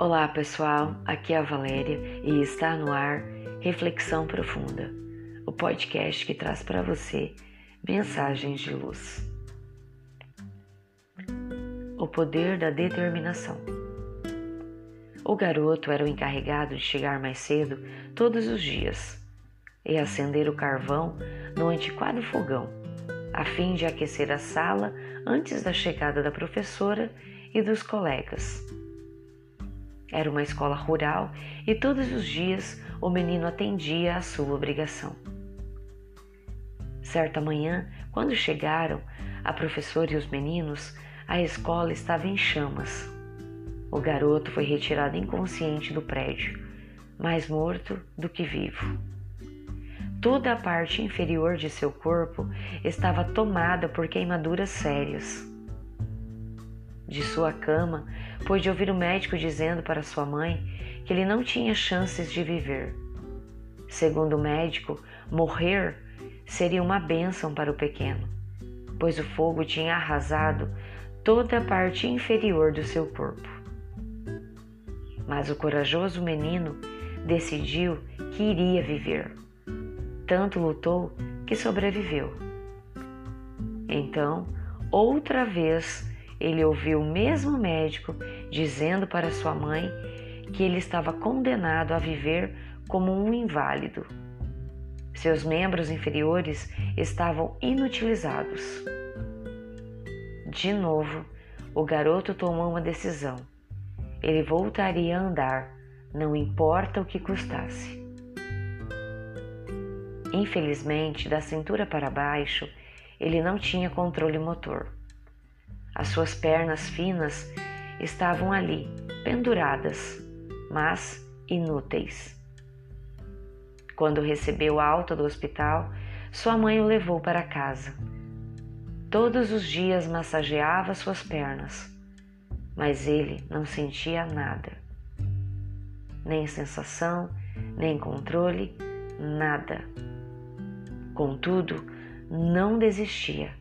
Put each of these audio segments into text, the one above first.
Olá pessoal, aqui é a Valéria e está no ar Reflexão Profunda, o podcast que traz para você mensagens de luz. O poder da determinação. O garoto era o encarregado de chegar mais cedo todos os dias e acender o carvão no antiquado fogão, a fim de aquecer a sala antes da chegada da professora e dos colegas. Era uma escola rural e todos os dias o menino atendia à sua obrigação. Certa manhã, quando chegaram, a professora e os meninos, a escola estava em chamas. O garoto foi retirado inconsciente do prédio, mais morto do que vivo. Toda a parte inferior de seu corpo estava tomada por queimaduras sérias. De sua cama, pôde ouvir o médico dizendo para sua mãe que ele não tinha chances de viver. Segundo o médico, morrer seria uma bênção para o pequeno, pois o fogo tinha arrasado toda a parte inferior do seu corpo. Mas o corajoso menino decidiu que iria viver. Tanto lutou que sobreviveu. Então, outra vez, ele ouviu o mesmo médico dizendo para sua mãe que ele estava condenado a viver como um inválido. Seus membros inferiores estavam inutilizados. De novo, o garoto tomou uma decisão. Ele voltaria a andar, não importa o que custasse. Infelizmente, da cintura para baixo, ele não tinha controle motor. As suas pernas finas estavam ali, penduradas, mas inúteis. Quando recebeu alta do hospital, sua mãe o levou para casa. Todos os dias massageava suas pernas, mas ele não sentia nada. Nem sensação, nem controle, nada. Contudo, não desistia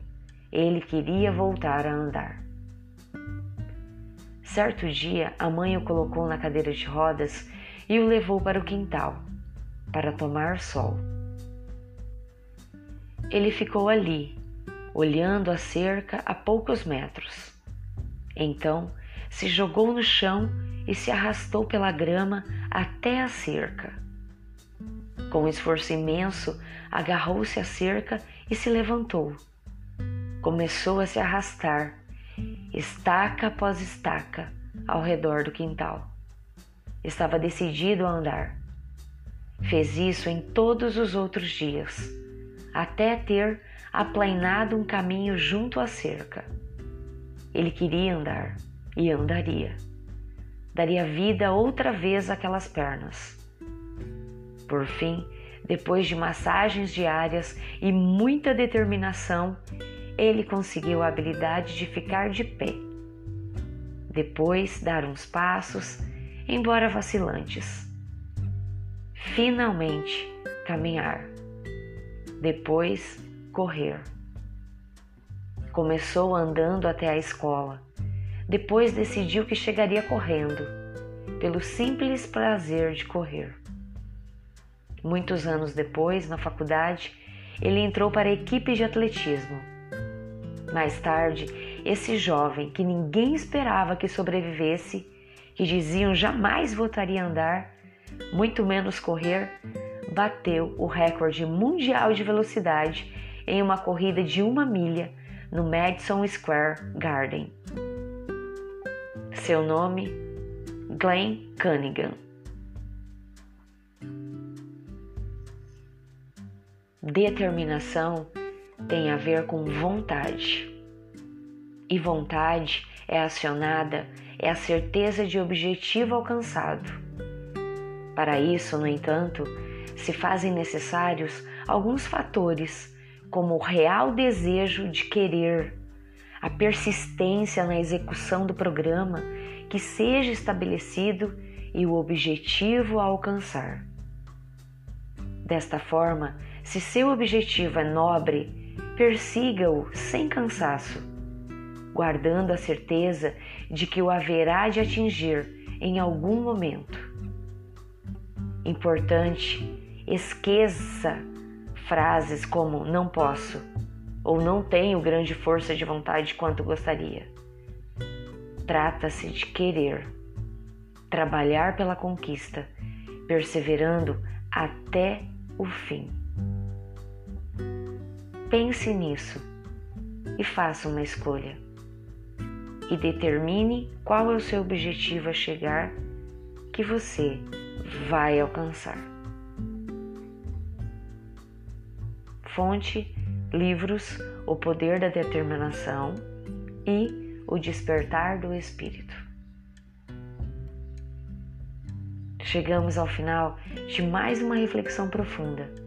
ele queria voltar a andar. Certo dia, a mãe o colocou na cadeira de rodas e o levou para o quintal para tomar sol. Ele ficou ali, olhando a cerca a poucos metros. Então, se jogou no chão e se arrastou pela grama até a cerca. Com um esforço imenso, agarrou-se à cerca e se levantou começou a se arrastar, estaca após estaca, ao redor do quintal. Estava decidido a andar. Fez isso em todos os outros dias, até ter aplainado um caminho junto à cerca. Ele queria andar e andaria. Daria vida outra vez àquelas pernas. Por fim, depois de massagens diárias e muita determinação, ele conseguiu a habilidade de ficar de pé. Depois, dar uns passos, embora vacilantes. Finalmente, caminhar. Depois, correr. Começou andando até a escola. Depois decidiu que chegaria correndo, pelo simples prazer de correr. Muitos anos depois, na faculdade, ele entrou para a equipe de atletismo mais tarde, esse jovem que ninguém esperava que sobrevivesse, que diziam jamais voltaria a andar, muito menos correr, bateu o recorde mundial de velocidade em uma corrida de uma milha no Madison Square Garden. Seu nome, Glenn Cunningham. Determinação tem a ver com vontade. E vontade é acionada, é a certeza de objetivo alcançado. Para isso, no entanto, se fazem necessários alguns fatores, como o real desejo de querer, a persistência na execução do programa que seja estabelecido e o objetivo a alcançar. Desta forma, se seu objetivo é nobre, persiga-o sem cansaço, guardando a certeza de que o haverá de atingir em algum momento. Importante, esqueça frases como não posso ou não tenho grande força de vontade quanto gostaria. Trata-se de querer, trabalhar pela conquista, perseverando até o fim. Pense nisso e faça uma escolha. E determine qual é o seu objetivo a chegar que você vai alcançar. Fonte: livros O Poder da Determinação e O Despertar do Espírito. Chegamos ao final de mais uma reflexão profunda.